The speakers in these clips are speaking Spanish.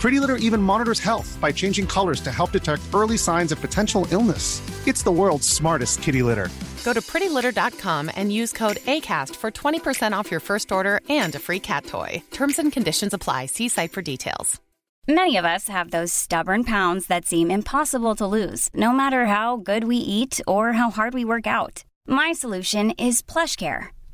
Pretty Litter even monitors health by changing colors to help detect early signs of potential illness. It's the world's smartest kitty litter. Go to prettylitter.com and use code ACAST for 20% off your first order and a free cat toy. Terms and conditions apply. See site for details. Many of us have those stubborn pounds that seem impossible to lose, no matter how good we eat or how hard we work out. My solution is PlushCare.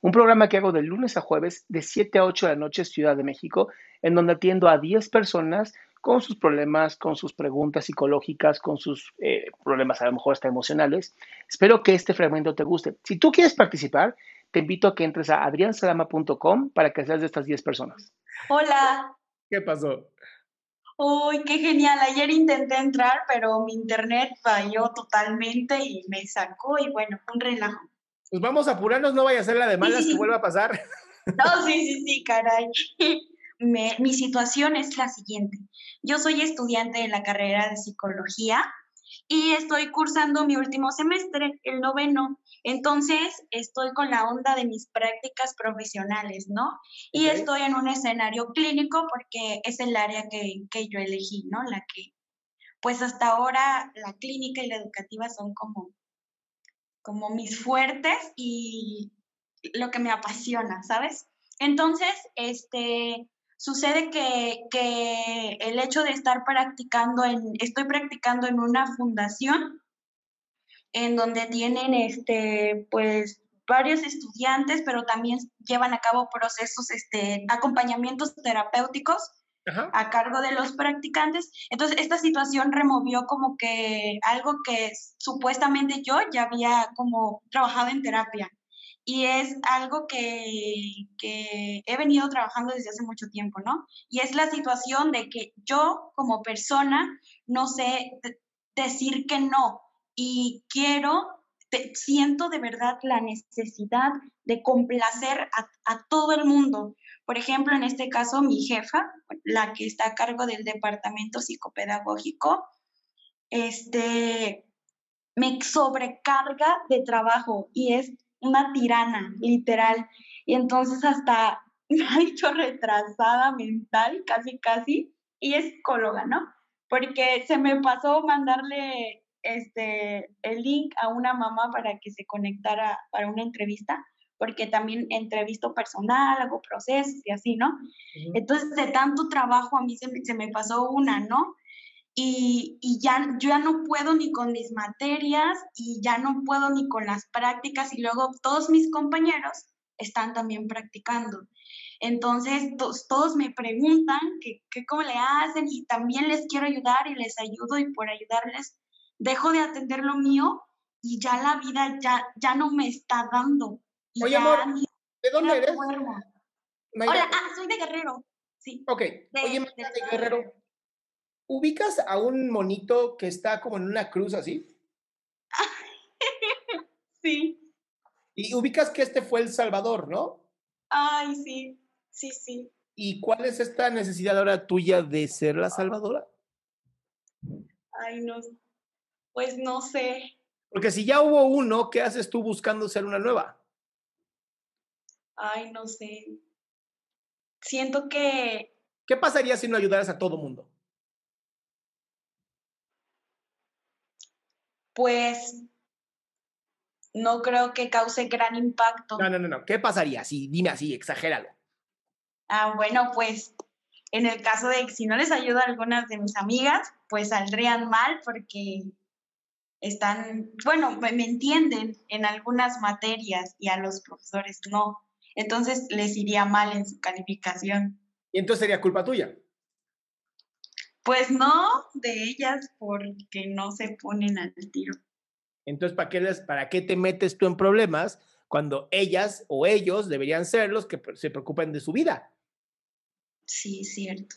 un programa que hago de lunes a jueves de 7 a 8 de la noche Ciudad de México, en donde atiendo a 10 personas con sus problemas, con sus preguntas psicológicas, con sus eh, problemas a lo mejor hasta emocionales. Espero que este fragmento te guste. Si tú quieres participar, te invito a que entres a adriansalama.com para que seas de estas 10 personas. Hola. ¿Qué pasó? Uy, qué genial. Ayer intenté entrar, pero mi internet falló totalmente y me sacó y bueno, un relajo. Pues vamos a apurarnos, no vaya a ser la de malas que vuelva a pasar. No, sí, sí, sí, caray. mi situación es la siguiente. Yo soy estudiante de la carrera de psicología y estoy cursando mi último semestre, el noveno. Entonces, estoy con la onda de mis prácticas profesionales, ¿no? Y estoy en un escenario clínico porque es el área que, que yo elegí, ¿no? La que, pues hasta ahora, la clínica y la educativa son como, como mis fuertes y lo que me apasiona, ¿sabes? Entonces, este, sucede que, que el hecho de estar practicando en, estoy practicando en una fundación en donde tienen este, pues, varios estudiantes, pero también llevan a cabo procesos, este, acompañamientos terapéuticos a cargo de los practicantes. Entonces, esta situación removió como que algo que supuestamente yo ya había como trabajado en terapia. Y es algo que, que he venido trabajando desde hace mucho tiempo, ¿no? Y es la situación de que yo como persona no sé decir que no, y quiero, siento de verdad la necesidad de complacer a, todo el mundo. Por ejemplo, en este caso, mi jefa, la que está a cargo del departamento psicopedagógico, este, me sobrecarga de trabajo y es una tirana, literal. Y entonces hasta me ha dicho retrasada mental, casi, casi, y es psicóloga, ¿no? Porque se me pasó mandarle este, el link a una mamá para que se conectara para una entrevista, porque también entrevisto personal, hago procesos y así, ¿no? Entonces, de tanto trabajo a mí se me, se me pasó una, ¿no? Y, y, ya, yo ya no puedo ni con mis materias y ya no puedo ni con las prácticas y luego todos mis compañeros están también practicando. Entonces, todos me preguntan que, que, cómo le hacen y también les quiero ayudar y les ayudo y por ayudarles dejo de atender lo mío y ya la vida ya, ya no me está dando. Oye, amor, ¿de dónde eres? Hola, ah, soy de Guerrero. Sí. Ok. Oye, de, de Guerrero. ¿Ubicas a un monito que está como en una cruz así? sí. Y ubicas que este fue El Salvador, ¿no? Ay, sí, sí, sí. ¿Y cuál es esta necesidad ahora tuya de ser la salvadora? Ay, no, pues no sé. Porque si ya hubo uno, ¿qué haces tú buscando ser una nueva? Ay, no sé. Siento que... ¿Qué pasaría si no ayudaras a todo mundo? Pues no creo que cause gran impacto. No, no, no, no. ¿Qué pasaría? Sí, dime así, exagéralo. Ah, bueno, pues en el caso de que si no les ayuda a algunas de mis amigas, pues saldrían mal porque están, bueno, me entienden en algunas materias y a los profesores no. Entonces les iría mal en su calificación. ¿Y entonces sería culpa tuya? Pues no, de ellas porque no se ponen al tiro. Entonces, ¿para qué, les, ¿para qué te metes tú en problemas cuando ellas o ellos deberían ser los que se preocupen de su vida? Sí, cierto.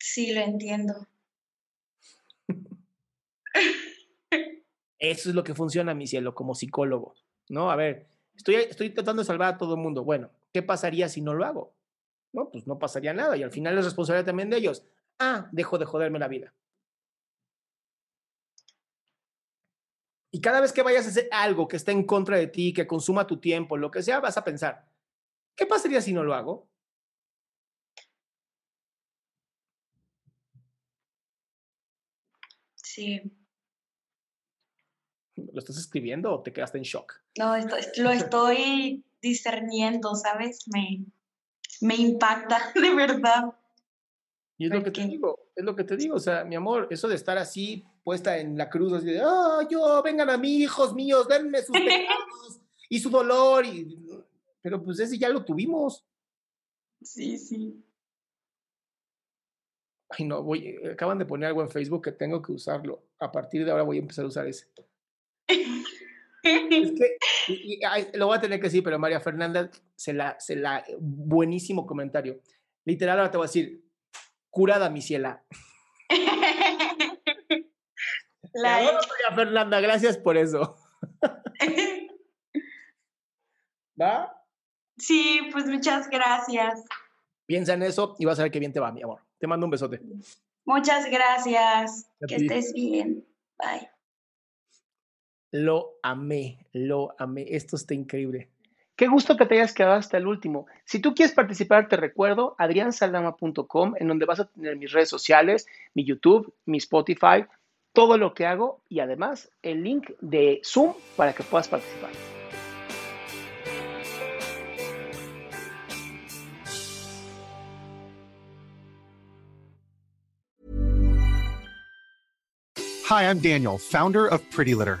Sí, lo entiendo. Eso es lo que funciona, mi cielo, como psicólogo, ¿no? A ver, estoy, estoy tratando de salvar a todo el mundo. Bueno, ¿qué pasaría si no lo hago? No, pues no pasaría nada y al final es responsabilidad también de ellos. Ah, dejo de joderme la vida. Y cada vez que vayas a hacer algo que esté en contra de ti, que consuma tu tiempo, lo que sea, vas a pensar, ¿qué pasaría si no lo hago? Sí. ¿Lo estás escribiendo o te quedaste en shock? No, lo estoy discerniendo, ¿sabes? Me, me impacta, de verdad. Y es lo que te digo, es lo que te digo, o sea, mi amor, eso de estar así puesta en la cruz, así de, oh, yo, vengan a mí, hijos míos, denme sus pecados y su dolor, y... pero pues ese ya lo tuvimos. Sí, sí. Ay, no, voy, eh, acaban de poner algo en Facebook que tengo que usarlo. A partir de ahora voy a empezar a usar ese. Es que, lo voy a tener que decir, pero María Fernanda se la, se la, buenísimo comentario. Literal, ahora te voy a decir, curada mi ciela. La María Fernanda, gracias por eso. ¿Va? Sí, pues muchas gracias. Piensa en eso y vas a ver qué bien te va, mi amor. Te mando un besote. Muchas gracias. Que estés bien. Bye. Lo amé, lo amé. Esto está increíble. Qué gusto que te hayas quedado hasta el último. Si tú quieres participar, te recuerdo adriansaldama.com, en donde vas a tener mis redes sociales, mi YouTube, mi Spotify, todo lo que hago y además el link de Zoom para que puedas participar. Hi, I'm Daniel, founder of Pretty Litter.